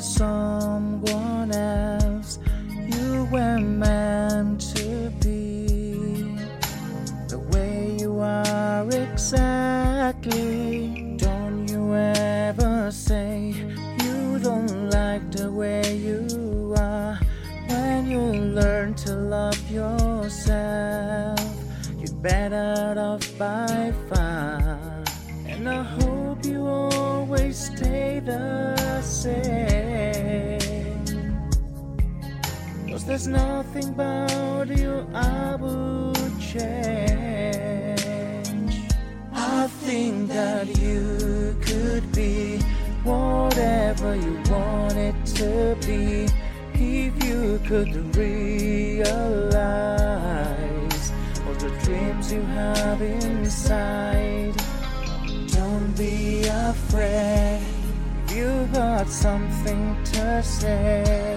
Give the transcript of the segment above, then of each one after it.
someone else. You were meant to be the way you are exactly. Don't you ever say you don't like the way you are. When you learn to love yourself, you're better off by far. And I hope you always stay the same. Cause there's nothing about you I would change. I think that you could be whatever you wanted to be if you could realize all the dreams you have inside. Don't be afraid if you got something to say.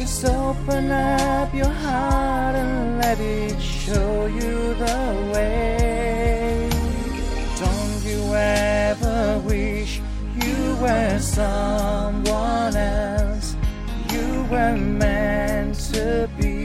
Just open up your heart and let it show you the way. Don't you ever wish you were someone else? You were meant to be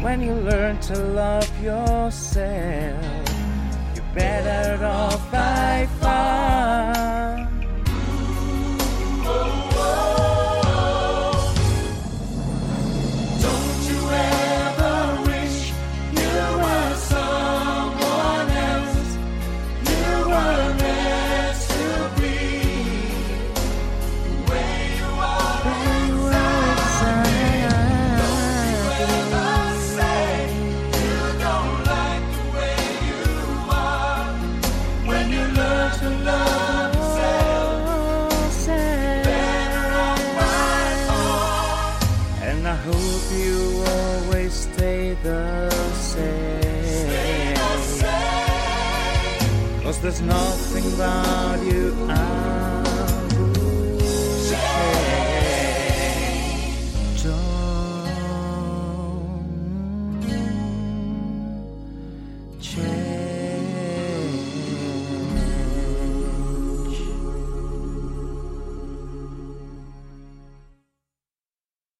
When you learn to love yourself, you're better off the same. Cause there's nothing about you I